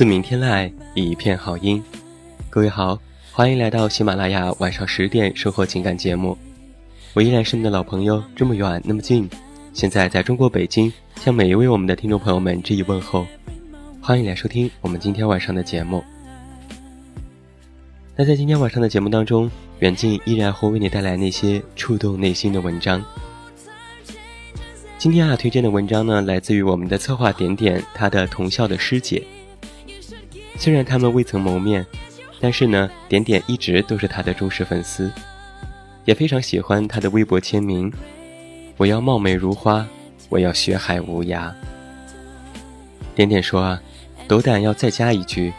自明天籁，一片好音。各位好，欢迎来到喜马拉雅晚上十点生活情感节目。我依然是你的老朋友，这么远那么近。现在在中国北京，向每一位我们的听众朋友们致以问候。欢迎来收听我们今天晚上的节目。那在今天晚上的节目当中，远近依然会为你带来那些触动内心的文章。今天啊，推荐的文章呢，来自于我们的策划点点，他的同校的师姐。虽然他们未曾谋面，但是呢，点点一直都是他的忠实粉丝，也非常喜欢他的微博签名：“我要貌美如花，我要学海无涯。”点点说啊，斗胆要再加一句：“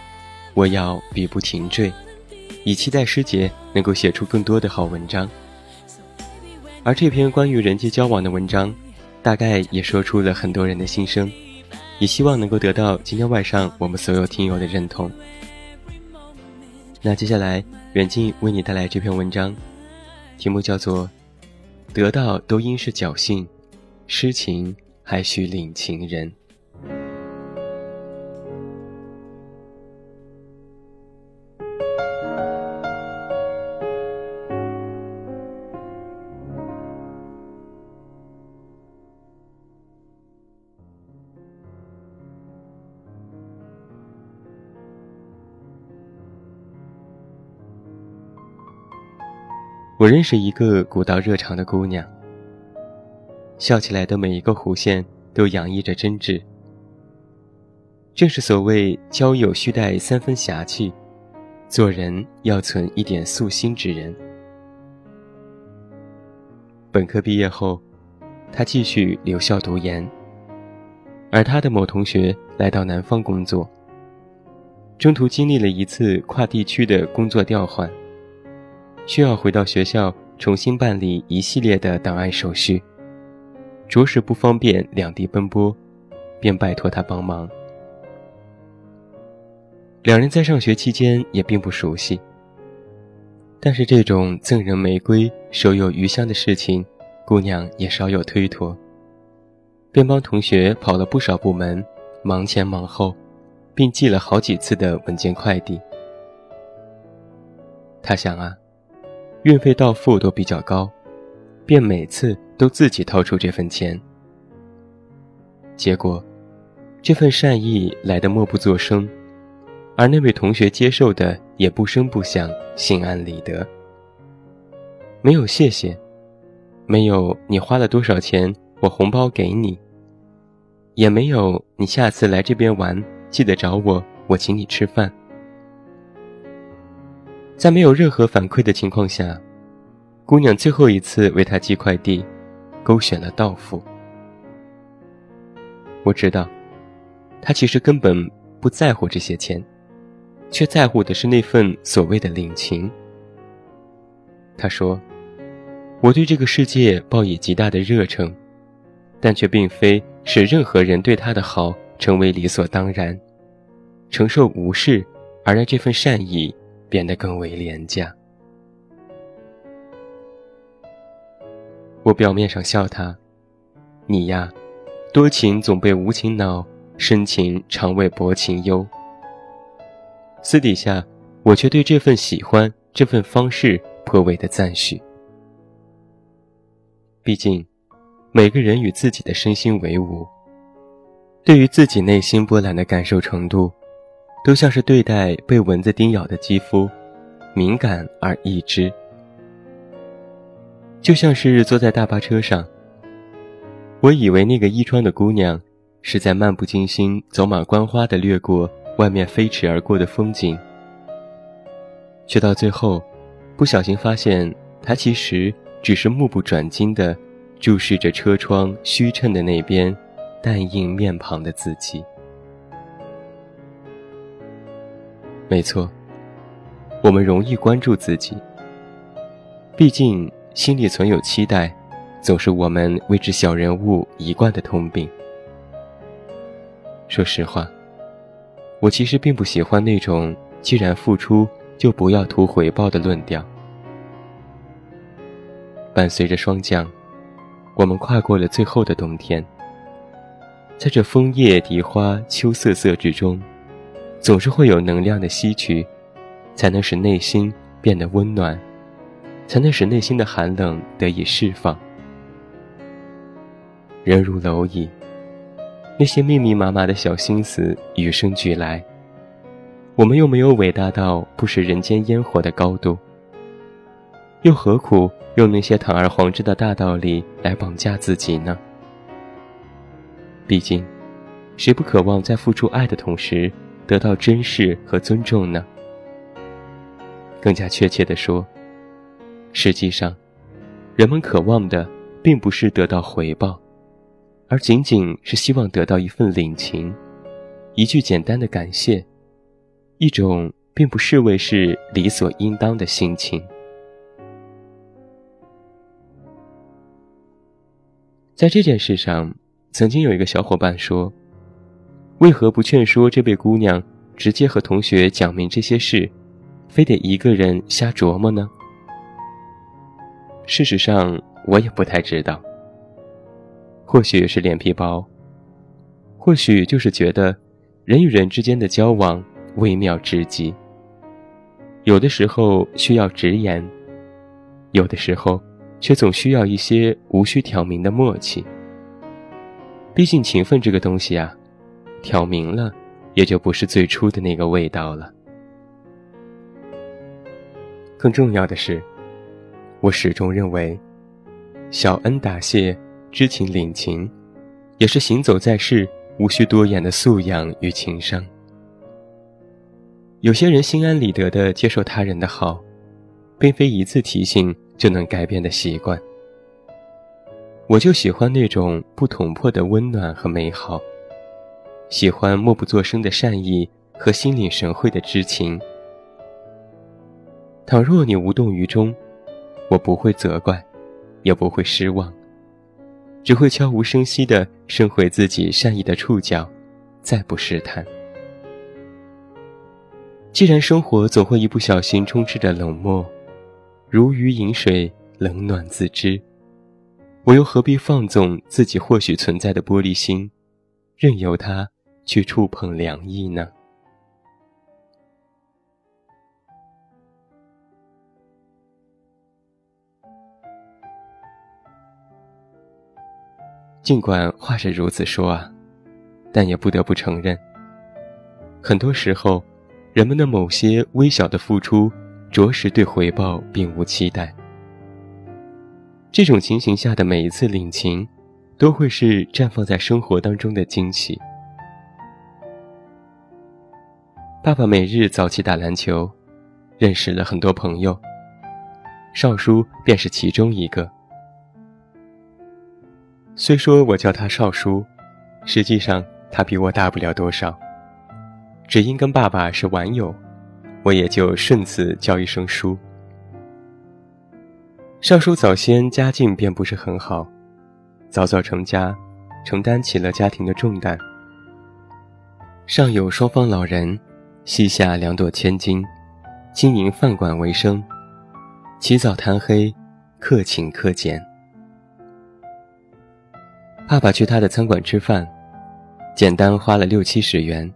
我要笔不停坠，以期待师姐能够写出更多的好文章。”而这篇关于人际交往的文章，大概也说出了很多人的心声。也希望能够得到今天晚上我们所有听友的认同。那接下来，远近为你带来这篇文章，题目叫做《得到都应是侥幸，失情还需领情人》。我认识一个古道热肠的姑娘，笑起来的每一个弧线都洋溢着真挚。正是所谓交友须带三分侠气，做人要存一点素心之人。本科毕业后，她继续留校读研，而她的某同学来到南方工作，中途经历了一次跨地区的工作调换。需要回到学校重新办理一系列的档案手续，着实不方便两地奔波，便拜托他帮忙。两人在上学期间也并不熟悉，但是这种赠人玫瑰手有余香的事情，姑娘也少有推脱，便帮同学跑了不少部门，忙前忙后，并寄了好几次的文件快递。他想啊。运费到付都比较高，便每次都自己掏出这份钱。结果，这份善意来的默不作声，而那位同学接受的也不声不响，心安理得。没有谢谢，没有你花了多少钱，我红包给你，也没有你下次来这边玩记得找我，我请你吃饭。在没有任何反馈的情况下，姑娘最后一次为他寄快递，勾选了到付。我知道，他其实根本不在乎这些钱，却在乎的是那份所谓的领情。他说：“我对这个世界抱以极大的热诚，但却并非使任何人对他的好成为理所当然，承受无视，而让这份善意变得更为廉价。”我表面上笑他：“你呀，多情总被无情恼，深情常为薄情忧。”私底下，我却对这份喜欢、这份方式颇为的赞许。毕竟，每个人与自己的身心为伍，对于自己内心波澜的感受程度，都像是对待被蚊子叮咬的肌肤，敏感而易知。就像是坐在大巴车上，我以为那个衣装的姑娘是在漫不经心、走马观花地掠过外面飞驰而过的风景，却到最后，不小心发现她其实只是目不转睛地注视着车窗虚衬的那边淡映面庞的自己。没错，我们容易关注自己，毕竟。心里存有期待，总是我们为之小人物一贯的通病。说实话，我其实并不喜欢那种既然付出就不要图回报的论调。伴随着霜降，我们跨过了最后的冬天。在这枫叶荻花秋瑟瑟之中，总是会有能量的吸取，才能使内心变得温暖。才能使内心的寒冷得以释放。人如蝼蚁，那些密密麻麻的小心思与生俱来。我们又没有伟大到不食人间烟火的高度，又何苦用那些堂而皇之的大道理来绑架自己呢？毕竟，谁不渴望在付出爱的同时得到珍视和尊重呢？更加确切的说。实际上，人们渴望的并不是得到回报，而仅仅是希望得到一份领情，一句简单的感谢，一种并不视为是理所应当的心情。在这件事上，曾经有一个小伙伴说：“为何不劝说这位姑娘直接和同学讲明这些事，非得一个人瞎琢磨呢？”事实上，我也不太知道。或许是脸皮薄，或许就是觉得人与人之间的交往微妙至极。有的时候需要直言，有的时候却总需要一些无需挑明的默契。毕竟情分这个东西啊，挑明了，也就不是最初的那个味道了。更重要的是。我始终认为，小恩答谢、知情领情，也是行走在世无需多言的素养与情商。有些人心安理得地接受他人的好，并非一次提醒就能改变的习惯。我就喜欢那种不捅破的温暖和美好，喜欢默不作声的善意和心领神会的知情。倘若你无动于衷，我不会责怪，也不会失望，只会悄无声息地伸回自己善意的触角，再不试探。既然生活总会一不小心充斥着冷漠，如鱼饮水，冷暖自知，我又何必放纵自己或许存在的玻璃心，任由它去触碰凉意呢？尽管话是如此说啊，但也不得不承认，很多时候，人们的某些微小的付出，着实对回报并无期待。这种情形下的每一次领情，都会是绽放在生活当中的惊喜。爸爸每日早起打篮球，认识了很多朋友，少叔便是其中一个。虽说我叫他少叔，实际上他比我大不了多少。只因跟爸爸是玩友，我也就顺次叫一声叔。少叔早先家境便不是很好，早早成家，承担起了家庭的重担。上有双方老人，膝下两朵千金，经营饭馆为生，起早贪黑，克勤克俭。爸爸去他的餐馆吃饭，简单花了六七十元，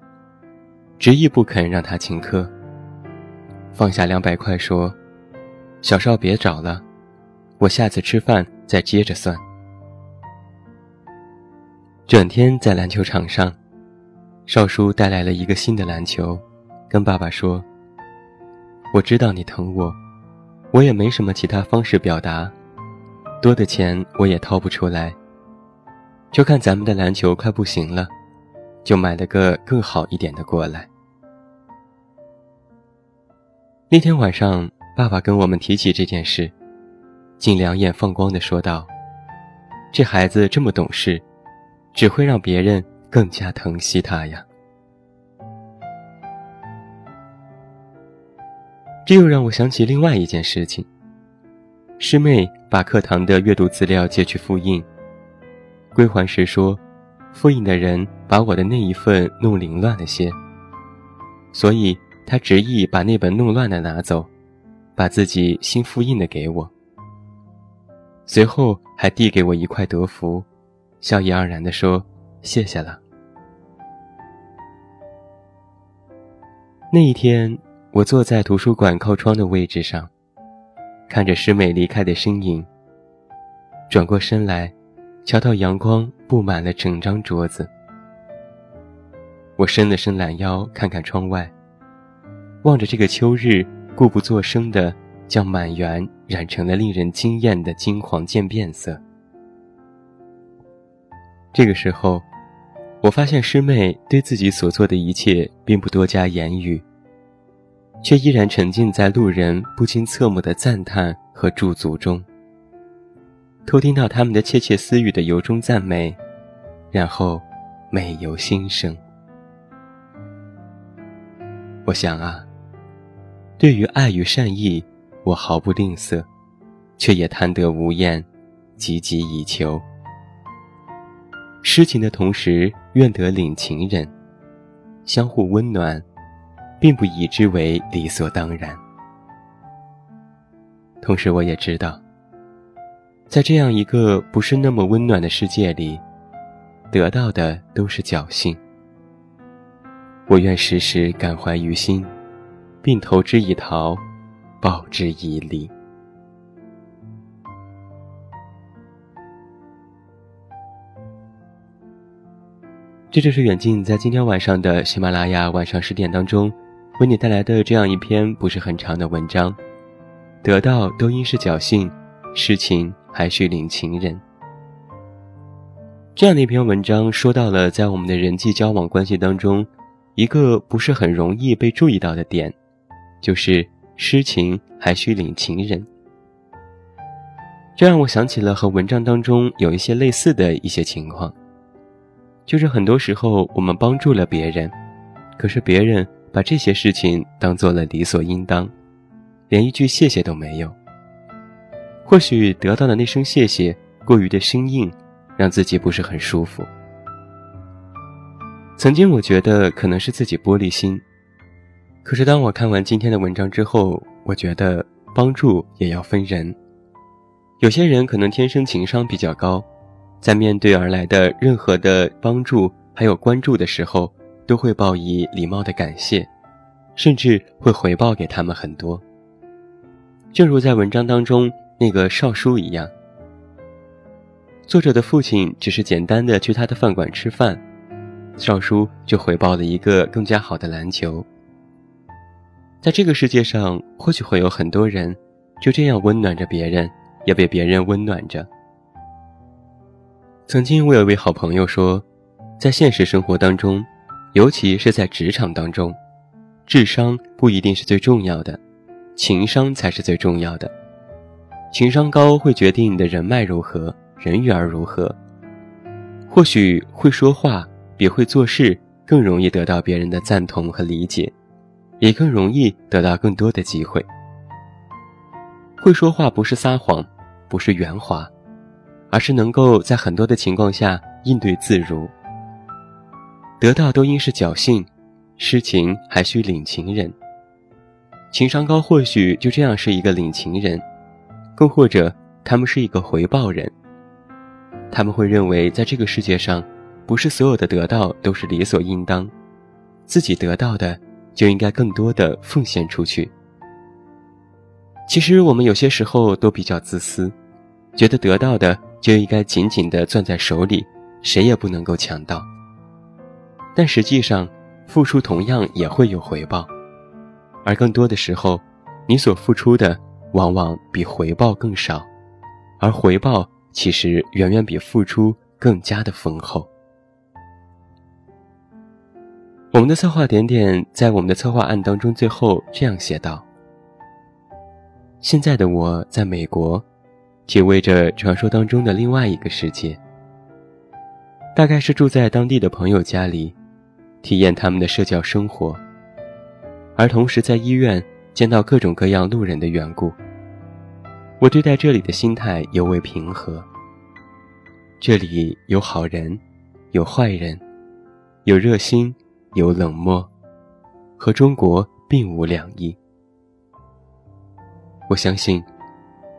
执意不肯让他请客。放下两百块说：“小少别找了，我下次吃饭再接着算。”转天在篮球场上，少叔带来了一个新的篮球，跟爸爸说：“我知道你疼我，我也没什么其他方式表达，多的钱我也掏不出来。”就看咱们的篮球快不行了，就买了个更好一点的过来。那天晚上，爸爸跟我们提起这件事，竟两眼放光的说道：“这孩子这么懂事，只会让别人更加疼惜他呀。”这又让我想起另外一件事情。师妹把课堂的阅读资料借去复印。归还时说，复印的人把我的那一份弄凌乱了些，所以他执意把那本弄乱的拿走，把自己新复印的给我。随后还递给我一块德芙，笑意盎然地说：“谢谢了。”那一天，我坐在图书馆靠窗的位置上，看着师妹离开的身影，转过身来。瞧到阳光布满了整张桌子，我伸了伸懒腰，看看窗外，望着这个秋日，故不作声的将满园染成了令人惊艳的金黄渐变色。这个时候，我发现师妹对自己所做的一切并不多加言语，却依然沉浸在路人不禁侧目的赞叹和驻足中。偷听到他们的窃窃私语的由衷赞美，然后美由心生。我想啊，对于爱与善意，我毫不吝啬，却也贪得无厌，汲汲以求。施情的同时，愿得领情人，相互温暖，并不以之为理所当然。同时，我也知道。在这样一个不是那么温暖的世界里，得到的都是侥幸。我愿时时感怀于心，并投之以桃，报之以李。这就是远近在今天晚上的喜马拉雅晚上十点当中，为你带来的这样一篇不是很长的文章。得到都应是侥幸，事情。还需领情人。这样的一篇文章说到了，在我们的人际交往关系当中，一个不是很容易被注意到的点，就是诗情还需领情人。这让我想起了和文章当中有一些类似的一些情况，就是很多时候我们帮助了别人，可是别人把这些事情当做了理所应当，连一句谢谢都没有。或许得到的那声谢谢过于的生硬，让自己不是很舒服。曾经我觉得可能是自己玻璃心，可是当我看完今天的文章之后，我觉得帮助也要分人。有些人可能天生情商比较高，在面对而来的任何的帮助还有关注的时候，都会报以礼貌的感谢，甚至会回报给他们很多。正如在文章当中。那个少叔一样，作者的父亲只是简单的去他的饭馆吃饭，少叔就回报了一个更加好的篮球。在这个世界上，或许会有很多人就这样温暖着别人，也被别人温暖着。曾经我有一位好朋友说，在现实生活当中，尤其是在职场当中，智商不一定是最重要的，情商才是最重要的。情商高会决定你的人脉如何，人缘如何。或许会说话比会做事更容易得到别人的赞同和理解，也更容易得到更多的机会。会说话不是撒谎，不是圆滑，而是能够在很多的情况下应对自如。得到都应是侥幸，失情还需领情人。情商高或许就这样是一个领情人，更或者他们是一个回报人。他们会认为，在这个世界上，不是所有的得到都是理所应当，自己得到的就应该更多的奉献出去。其实我们有些时候都比较自私，觉得得到的就应该紧紧地攥在手里，谁也不能够抢到。但实际上，付出同样也会有回报，而更多的时候，你所付出的往往比回报更少，而回报其实远远比付出更加的丰厚。我们的策划点点在我们的策划案当中最后这样写道。现在的我在美国，体味着传说当中的另外一个世界。大概是住在当地的朋友家里，体验他们的社交生活，而同时在医院见到各种各样路人的缘故。我对待这里的心态尤为平和。这里有好人，有坏人，有热心，有冷漠，和中国并无两异。我相信，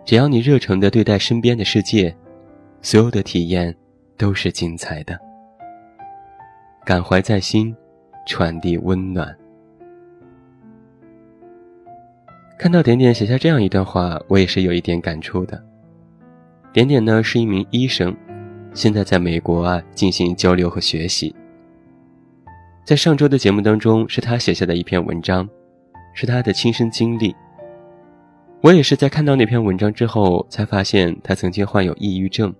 只要你热诚地对待身边的世界，所有的体验都是精彩的。感怀在心，传递温暖。看到点点写下这样一段话，我也是有一点感触的。点点呢是一名医生，现在在美国啊进行交流和学习。在上周的节目当中，是他写下的一篇文章，是他的亲身经历。我也是在看到那篇文章之后，才发现他曾经患有抑郁症。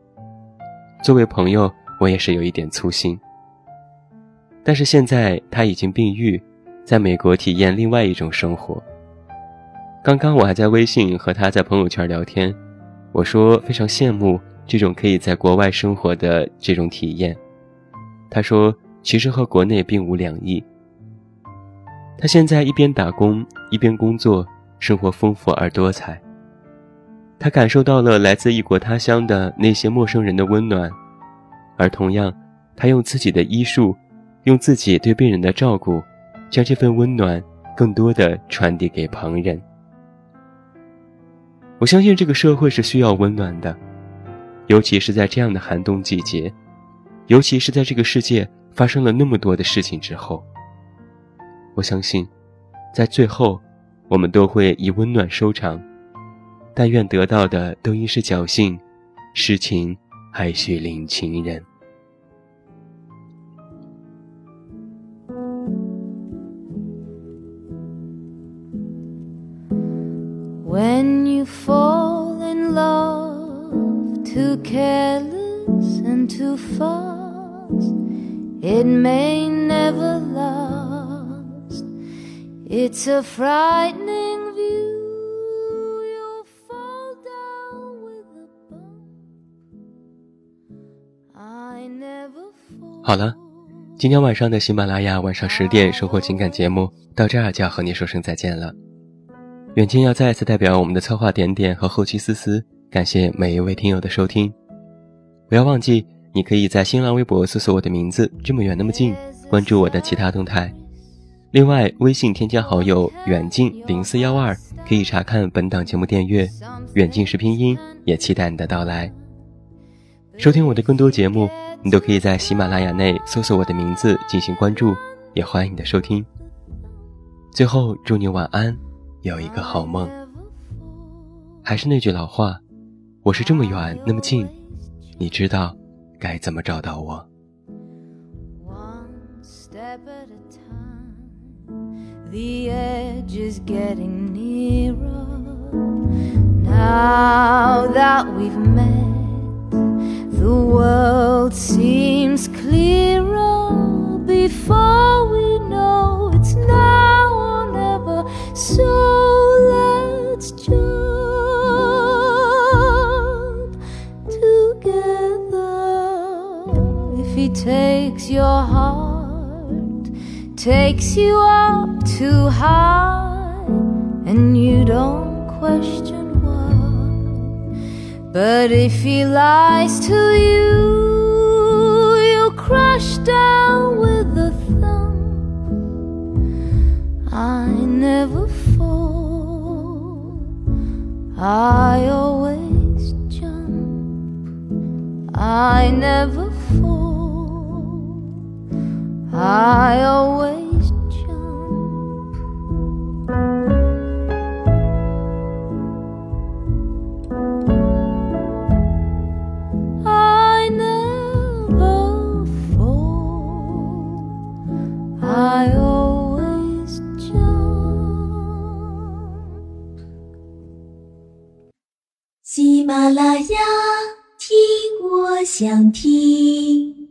作为朋友，我也是有一点粗心。但是现在他已经病愈，在美国体验另外一种生活。刚刚我还在微信和他在朋友圈聊天，我说非常羡慕这种可以在国外生活的这种体验。他说其实和国内并无两异。他现在一边打工一边工作。生活丰富而多彩，他感受到了来自异国他乡的那些陌生人的温暖，而同样，他用自己的医术，用自己对病人的照顾，将这份温暖更多的传递给旁人。我相信这个社会是需要温暖的，尤其是在这样的寒冬季节，尤其是在这个世界发生了那么多的事情之后。我相信，在最后。我们都会以温暖收场，但愿得到的都应是侥幸，失情还需领情人。When you fall in love too careless and too fast, it may never last. It's a frightening view. You'll fall down with a bump. I never fall. 好了，今天晚上的喜马拉雅晚上十点生活情感节目到这儿就要和你说声再见了。远近要再次代表我们的策划点点和后期思思，感谢每一位听友的收听。不要忘记，你可以在新浪微博搜索我的名字，这么远那么近，关注我的其他动态。另外，微信添加好友远近零四幺二，可以查看本档节目电阅。远近是拼音，也期待你的到来。收听我的更多节目，你都可以在喜马拉雅内搜索我的名字进行关注，也欢迎你的收听。最后，祝你晚安，有一个好梦。还是那句老话，我是这么远那么近，你知道该怎么找到我。The edge is getting nearer. Now that we've met, the world seems clearer. Before takes your heart, takes you up too high, and you don't question why. But if he lies to you, you'll crush down with a thump. I never fall, I always jump. I never I always jump. I never fall, I always jump. 喜马拉雅，听我想听。